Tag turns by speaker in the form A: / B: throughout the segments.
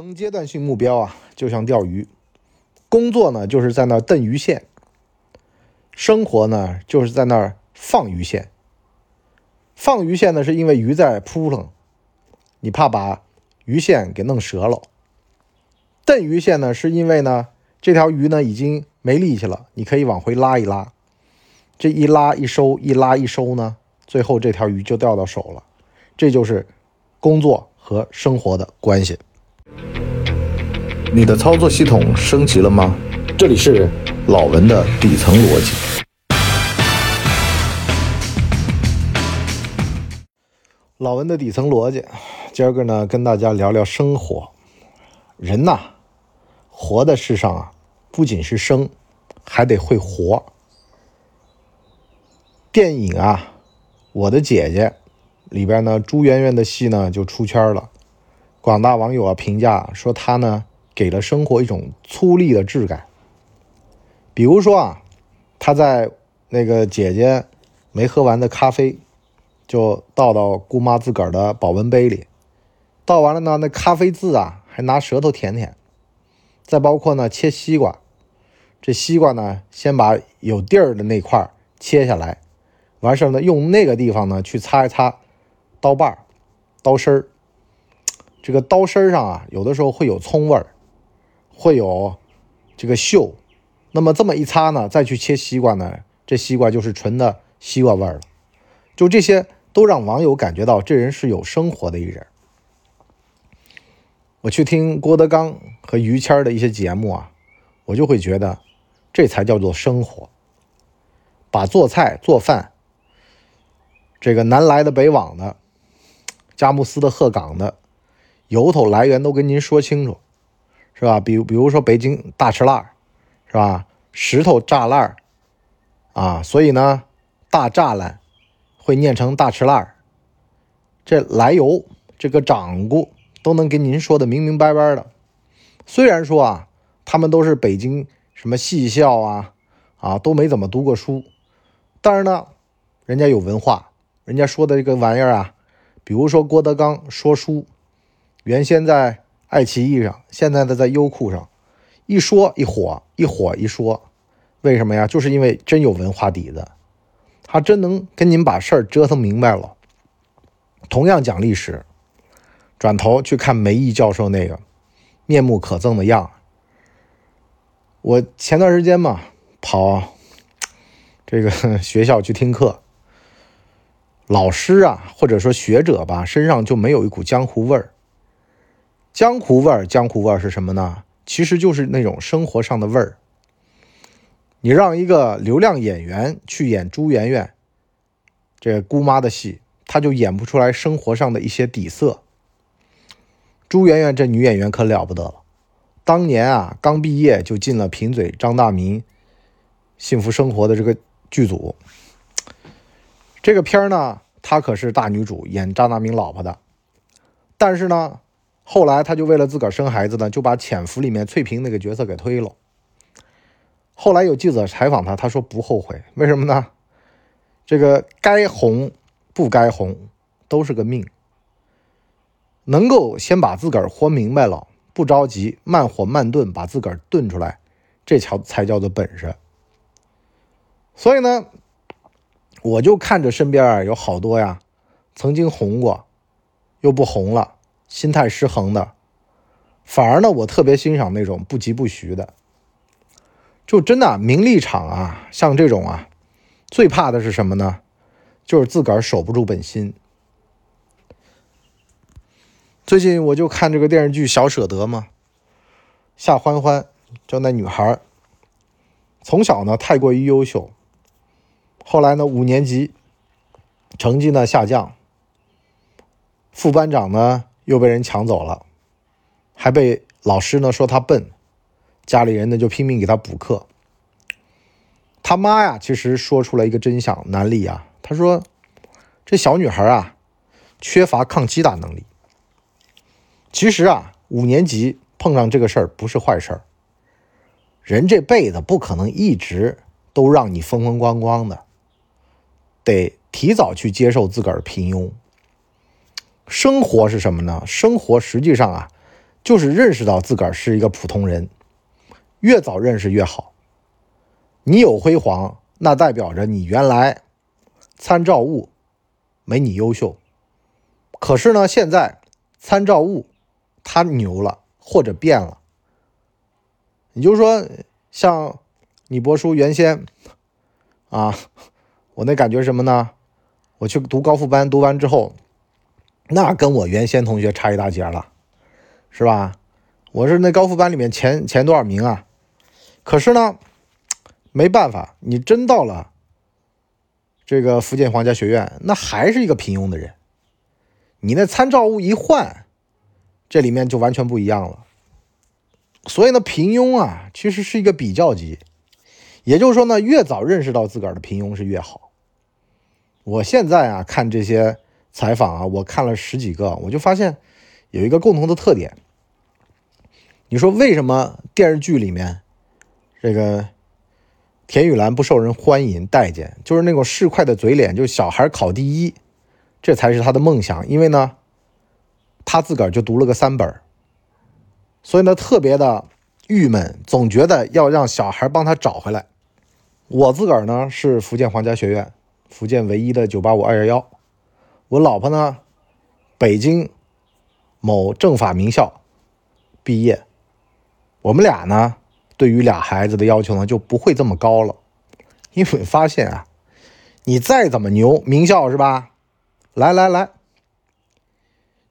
A: 成阶段性目标啊，就像钓鱼；工作呢，就是在那儿蹬鱼线；生活呢，就是在那儿放鱼线。放鱼线呢，是因为鱼在扑腾，你怕把鱼线给弄折了；蹬鱼线呢，是因为呢，这条鱼呢已经没力气了，你可以往回拉一拉。这一拉一收，一拉一收呢，最后这条鱼就钓到手了。这就是工作和生活的关系。
B: 你的操作系统升级了吗？这里是老文的底层逻辑。
A: 老文的底层逻辑，今儿个呢跟大家聊聊生活。人呐，活在世上啊，不仅是生，还得会活。电影啊，《我的姐姐》里边呢，朱媛媛的戏呢就出圈了。广大网友啊评价说，她呢。给了生活一种粗粝的质感。比如说啊，他在那个姐姐没喝完的咖啡，就倒到姑妈自个儿的保温杯里，倒完了呢，那咖啡渍啊，还拿舌头舔舔。再包括呢，切西瓜，这西瓜呢，先把有蒂儿的那块切下来，完事儿呢，用那个地方呢去擦一擦刀把刀身儿。这个刀身上啊，有的时候会有葱味儿。会有这个锈，那么这么一擦呢，再去切西瓜呢，这西瓜就是纯的西瓜味儿了。就这些都让网友感觉到这人是有生活的一人。我去听郭德纲和于谦的一些节目啊，我就会觉得这才叫做生活。把做菜做饭，这个南来的北往的，佳木斯的鹤岗的，由头来源都跟您说清楚。是吧？比比如说北京大栅栏，是吧？石头栅栏啊，所以呢，大栅栏会念成大栅栏这来由，这个掌故都能给您说的明明白白的。虽然说啊，他们都是北京什么戏校啊，啊，都没怎么读过书，但是呢，人家有文化，人家说的这个玩意儿啊，比如说郭德纲说书，原先在。爱奇艺上，现在的在优酷上，一说一火，一火一说，为什么呀？就是因为真有文化底子，他真能跟您把事儿折腾明白了。同样讲历史，转头去看梅毅教授那个面目可憎的样。我前段时间嘛，跑这个 学校去听课，老师啊，或者说学者吧，身上就没有一股江湖味儿。江湖味儿，江湖味儿是什么呢？其实就是那种生活上的味儿。你让一个流量演员去演朱媛媛这姑妈的戏，他就演不出来生活上的一些底色。朱媛媛这女演员可了不得了，当年啊刚毕业就进了贫嘴张大民幸福生活的这个剧组。这个片儿呢，她可是大女主，演张大民老婆的。但是呢。后来他就为了自个儿生孩子呢，就把《潜伏》里面翠萍那个角色给推了。后来有记者采访他，他说不后悔，为什么呢？这个该红不该红都是个命，能够先把自个儿活明白了，不着急，慢火慢炖，把自个儿炖出来，这条才叫做本事。所以呢，我就看着身边啊有好多呀，曾经红过，又不红了。心态失衡的，反而呢，我特别欣赏那种不疾不徐的。就真的名利场啊，像这种啊，最怕的是什么呢？就是自个儿守不住本心。最近我就看这个电视剧《小舍得》嘛，夏欢欢就那女孩，从小呢太过于优秀，后来呢五年级成绩呢下降，副班长呢。又被人抢走了，还被老师呢说他笨，家里人呢就拼命给他补课。他妈呀，其实说出了一个真相，南丽啊，他说这小女孩啊缺乏抗击打能力。其实啊，五年级碰上这个事儿不是坏事儿。人这辈子不可能一直都让你风风光光的，得提早去接受自个儿平庸。生活是什么呢？生活实际上啊，就是认识到自个儿是一个普通人，越早认识越好。你有辉煌，那代表着你原来参照物没你优秀。可是呢，现在参照物他牛了，或者变了。你就说像你博叔原先啊，我那感觉什么呢？我去读高复班，读完之后，那跟我原先同学差一大截了，是吧？我是那高复班里面前前多少名啊？可是呢，没办法，你真到了这个福建皇家学院，那还是一个平庸的人。你那参照物一换，这里面就完全不一样了。所以呢，平庸啊，其实是一个比较级。也就是说呢，越早认识到自个儿的平庸是越好。我现在啊看这些采访啊，我看了十几个，我就发现有一个共同的特点。你说为什么电视剧里面这个田雨岚不受人欢迎待见？就是那种市侩的嘴脸，就小孩考第一，这才是他的梦想。因为呢，他自个儿就读了个三本，所以呢特别的郁闷，总觉得要让小孩帮他找回来。我自个儿呢是福建皇家学院。福建唯一的九八五二幺幺，我老婆呢，北京某政法名校毕业，我们俩呢，对于俩孩子的要求呢就不会这么高了，因为发现啊，你再怎么牛，名校是吧？来来来，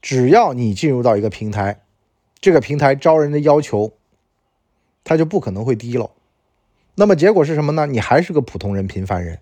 A: 只要你进入到一个平台，这个平台招人的要求，他就不可能会低了。那么结果是什么呢？你还是个普通人、平凡人。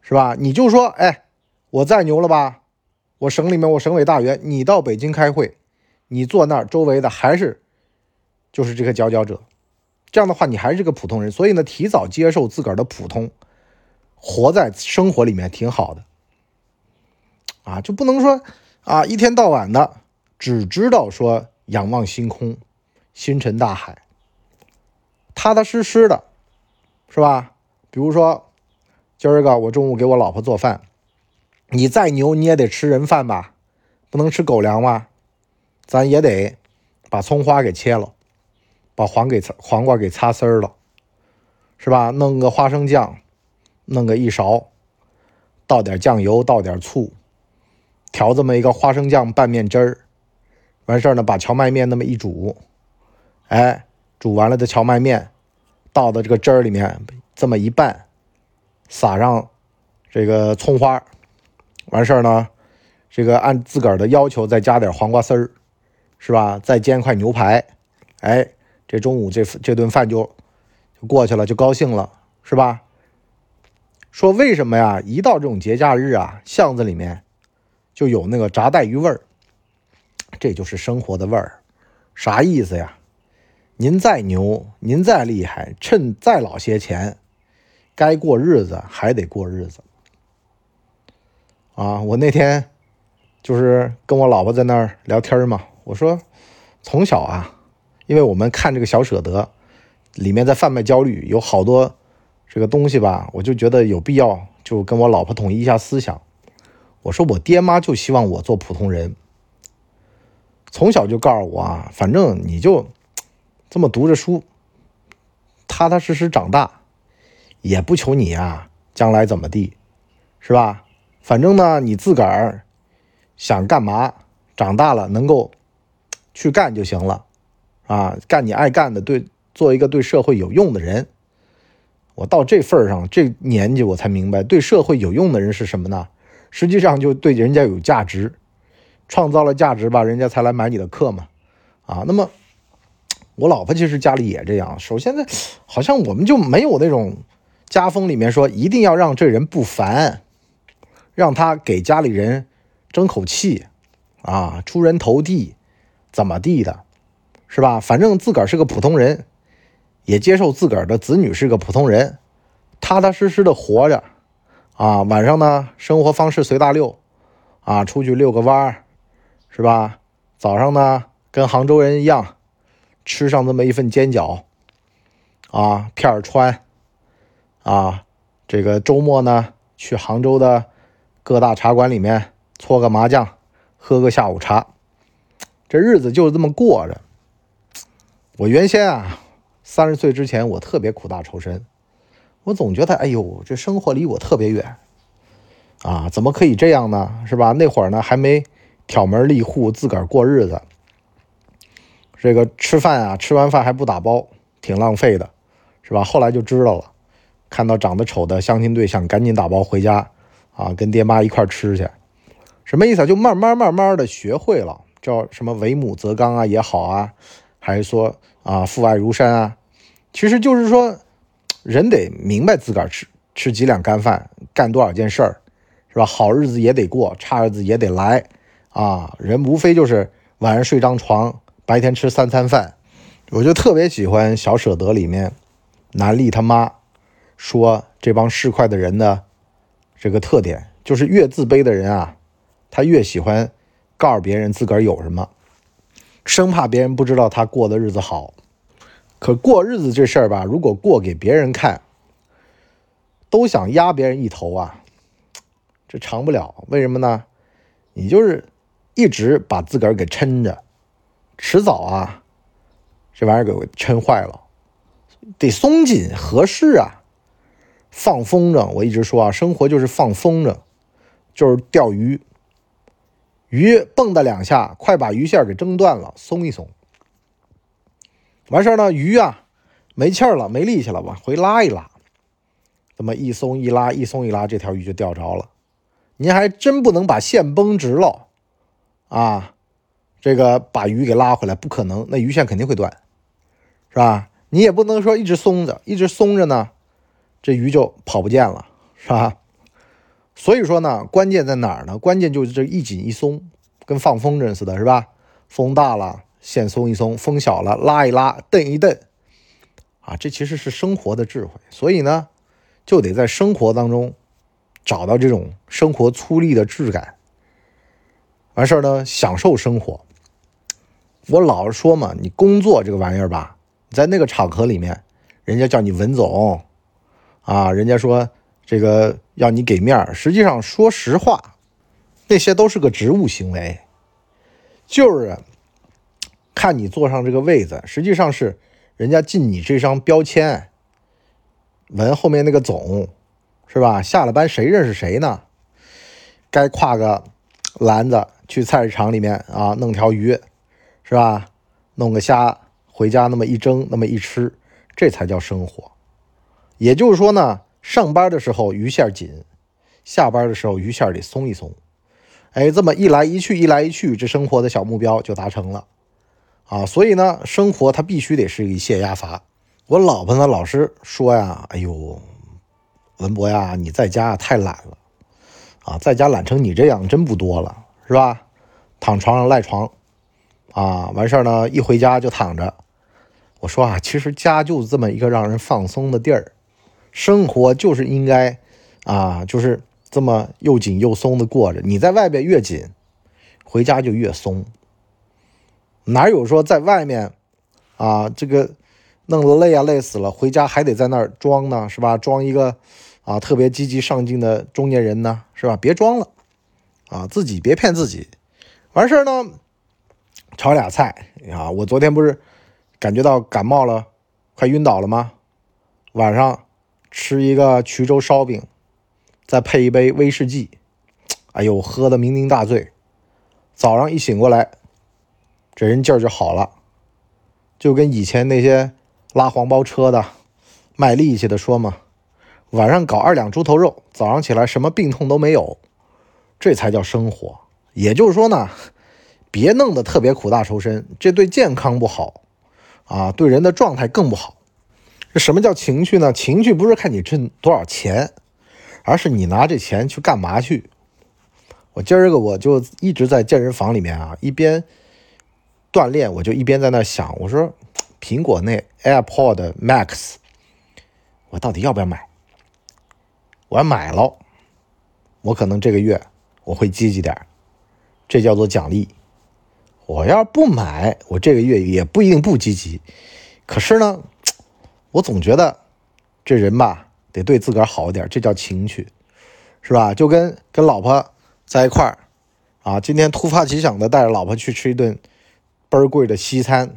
A: 是吧？你就说，哎，我再牛了吧？我省里面我省委大员，你到北京开会，你坐那儿，周围的还是就是这个佼佼者。这样的话，你还是个普通人。所以呢，提早接受自个儿的普通，活在生活里面挺好的。啊，就不能说啊，一天到晚的只知道说仰望星空、星辰大海，踏踏实实的，是吧？比如说。今儿个我中午给我老婆做饭，你再牛你也得吃人饭吧，不能吃狗粮吧？咱也得把葱花给切了，把黄给黄瓜给擦丝儿了，是吧？弄个花生酱，弄个一勺，倒点酱油，倒点醋，调这么一个花生酱拌面汁儿，完事儿呢，把荞麦面那么一煮，哎，煮完了的荞麦面倒到这个汁儿里面，这么一拌。撒上这个葱花，完事儿呢，这个按自个儿的要求再加点黄瓜丝儿，是吧？再煎块牛排，哎，这中午这这顿饭就就过去了，就高兴了，是吧？说为什么呀？一到这种节假日啊，巷子里面就有那个炸带鱼味儿，这就是生活的味儿。啥意思呀？您再牛，您再厉害，趁再老些钱。该过日子还得过日子啊！我那天就是跟我老婆在那儿聊天嘛，我说从小啊，因为我们看这个小舍得里面在贩卖焦虑，有好多这个东西吧，我就觉得有必要就跟我老婆统一一下思想。我说我爹妈就希望我做普通人，从小就告诉我啊，反正你就这么读着书，踏踏实实长大。也不求你啊，将来怎么地，是吧？反正呢，你自个儿想干嘛，长大了能够去干就行了，啊，干你爱干的，对，做一个对社会有用的人。我到这份上，这年纪我才明白，对社会有用的人是什么呢？实际上就对人家有价值，创造了价值吧，人家才来买你的课嘛，啊，那么我老婆其实家里也这样。首先呢，好像我们就没有那种。家风里面说，一定要让这人不烦，让他给家里人争口气，啊，出人头地，怎么地的，是吧？反正自个儿是个普通人，也接受自个儿的子女是个普通人，踏踏实实的活着，啊，晚上呢，生活方式随大溜，啊，出去遛个弯儿，是吧？早上呢，跟杭州人一样，吃上这么一份煎饺，啊，片儿川。啊，这个周末呢，去杭州的各大茶馆里面搓个麻将，喝个下午茶，这日子就是这么过着。我原先啊，三十岁之前我特别苦大仇深，我总觉得哎呦，这生活离我特别远啊，怎么可以这样呢？是吧？那会儿呢还没挑门立户，自个儿过日子。这个吃饭啊，吃完饭还不打包，挺浪费的，是吧？后来就知道了，看到长得丑的相亲对象，赶紧打包回家，啊，跟爹妈一块吃去。什么意思啊？就慢慢慢慢的学会了，叫什么为母则刚啊也好啊，还是说啊父爱如山啊，其实就是说，人得明白自个儿吃吃几两干饭，干多少件事儿，是吧？好日子也得过，差日子也得来，啊，人无非就是晚上睡张床。白天吃三餐饭，我就特别喜欢《小舍得》里面南丽他妈说这帮市侩的人的这个特点，就是越自卑的人啊，他越喜欢告诉别人自个儿有什么，生怕别人不知道他过的日子好。可过日子这事儿吧，如果过给别人看，都想压别人一头啊，这长不了。为什么呢？你就是一直把自个儿给撑着。迟早啊，这玩意儿给撑坏了，得松紧合适啊。放风筝，我一直说啊，生活就是放风筝，就是钓鱼。鱼蹦跶两下，快把鱼线给挣断了，松一松。完事儿呢，鱼啊没气儿了，没力气了，往回拉一拉，这么一松一拉，一松一拉，这条鱼就钓着了。您还真不能把线绷直了啊。这个把鱼给拉回来不可能，那鱼线肯定会断，是吧？你也不能说一直松着，一直松着呢，这鱼就跑不见了，是吧？所以说呢，关键在哪儿呢？关键就是这一紧一松，跟放风筝似的，是吧？风大了，线松一松；风小了，拉一拉，蹬一蹬，啊，这其实是生活的智慧。所以呢，就得在生活当中找到这种生活粗粝的质感，完事儿呢，享受生活。我老是说嘛，你工作这个玩意儿吧，在那个场合里面，人家叫你文总，啊，人家说这个要你给面儿。实际上，说实话，那些都是个职务行为，就是看你坐上这个位子，实际上是人家进你这张标签，文后面那个总，是吧？下了班谁认识谁呢？该挎个篮子去菜市场里面啊，弄条鱼。是吧？弄个虾回家，那么一蒸，那么一吃，这才叫生活。也就是说呢，上班的时候鱼线紧，下班的时候鱼线得松一松。哎，这么一来一去，一来一去，这生活的小目标就达成了啊！所以呢，生活它必须得是一泄压阀。我老婆呢，老是说呀：“哎呦，文博呀，你在家太懒了啊，在家懒成你这样真不多了，是吧？躺床上赖床。”啊，完事儿呢，一回家就躺着。我说啊，其实家就这么一个让人放松的地儿，生活就是应该啊，就是这么又紧又松的过着。你在外边越紧，回家就越松。哪有说在外面啊，这个弄得累啊，累死了，回家还得在那儿装呢，是吧？装一个啊特别积极上进的中年人呢，是吧？别装了啊，自己别骗自己。完事儿呢。炒俩菜啊！我昨天不是感觉到感冒了，快晕倒了吗？晚上吃一个衢州烧饼，再配一杯威士忌，哎呦，喝的酩酊大醉。早上一醒过来，这人劲儿就好了，就跟以前那些拉黄包车的、卖力气的说嘛，晚上搞二两猪头肉，早上起来什么病痛都没有，这才叫生活。也就是说呢。别弄得特别苦大仇深，这对健康不好啊，对人的状态更不好。这什么叫情绪呢？情绪不是看你挣多少钱，而是你拿这钱去干嘛去。我今儿个我就一直在健身房里面啊，一边锻炼，我就一边在那想，我说苹果那 AirPod Max，我到底要不要买？我要买了，我可能这个月我会积极点这叫做奖励。我要不买，我这个月也不一定不积极。可是呢，我总觉得这人吧，得对自个儿好一点，这叫情趣，是吧？就跟跟老婆在一块儿啊，今天突发奇想的带着老婆去吃一顿倍儿贵的西餐，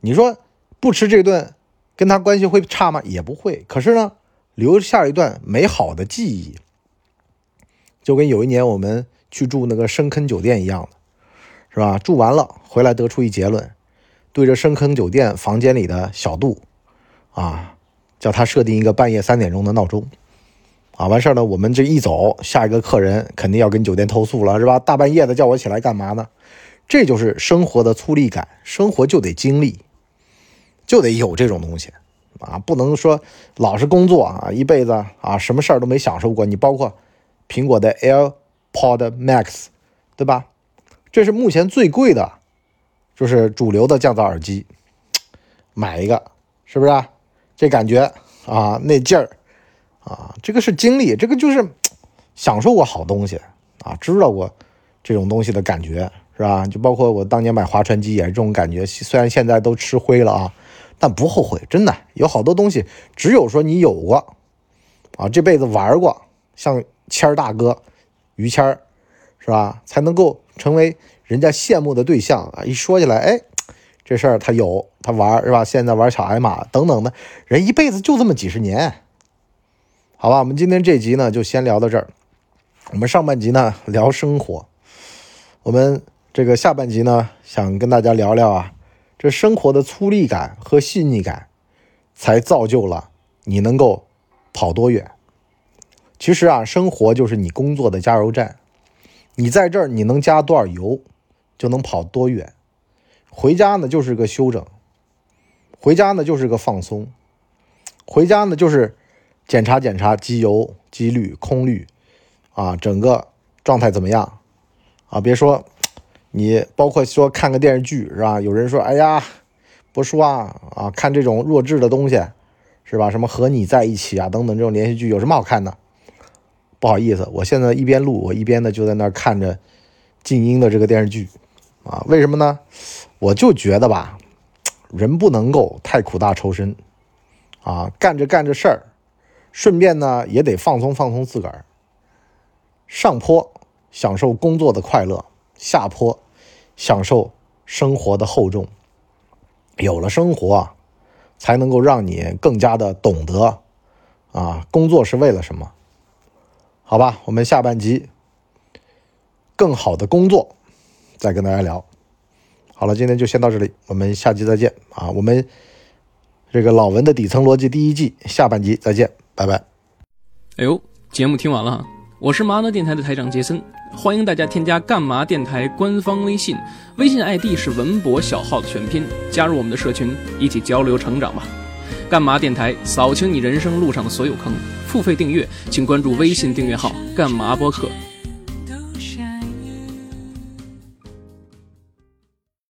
A: 你说不吃这顿，跟他关系会差吗？也不会。可是呢，留下一段美好的记忆，就跟有一年我们去住那个深坑酒店一样的，是吧？住完了回来得出一结论，对着深坑酒店房间里的小杜，啊，叫他设定一个半夜三点钟的闹钟。啊，完事儿呢，我们这一走，下一个客人肯定要跟酒店投诉了，是吧？大半夜的叫我起来干嘛呢？这就是生活的粗粝感，生活就得经历，就得有这种东西啊，不能说老是工作啊，一辈子啊，什么事儿都没享受过。你包括苹果的 AirPod Max，对吧？这是目前最贵的，就是主流的降噪耳机，买一个是不是？这感觉啊，那劲儿。啊，这个是经历，这个就是享受过好东西啊，知道过这种东西的感觉，是吧？就包括我当年买划船机也是这种感觉，虽然现在都吃灰了啊，但不后悔，真的有好多东西，只有说你有过啊，这辈子玩过，像谦儿大哥于谦儿，是吧？才能够成为人家羡慕的对象啊！一说起来，哎，这事儿他有，他玩是吧？现在玩小矮马等等的，人一辈子就这么几十年。好吧，我们今天这集呢就先聊到这儿。我们上半集呢聊生活，我们这个下半集呢想跟大家聊聊啊，这生活的粗粝感和细腻感，才造就了你能够跑多远。其实啊，生活就是你工作的加油站，你在这儿你能加多少油，就能跑多远。回家呢就是个休整，回家呢就是个放松，回家呢就是。检查检查机油、机滤、空滤，啊，整个状态怎么样？啊，别说你，包括说看个电视剧是吧？有人说，哎呀，不说啊，啊，看这种弱智的东西是吧？什么和你在一起啊等等这种连续剧有什么好看的？不好意思，我现在一边录，我一边呢就在那儿看着静音的这个电视剧，啊，为什么呢？我就觉得吧，人不能够太苦大仇深，啊，干着干着事儿。顺便呢，也得放松放松自个儿。上坡享受工作的快乐，下坡享受生活的厚重。有了生活，才能够让你更加的懂得啊，工作是为了什么？好吧，我们下半集更好的工作再跟大家聊。好了，今天就先到这里，我们下集再见啊！我们这个老文的底层逻辑第一季下半集再见。拜拜。
C: 哎呦，节目听完了，我是麻辣电台的台长杰森，欢迎大家添加干嘛电台官方微信，微信 ID 是文博小号的全拼，加入我们的社群，一起交流成长吧。干嘛电台扫清你人生路上的所有坑，付费订阅请关注微信订阅号干嘛播客。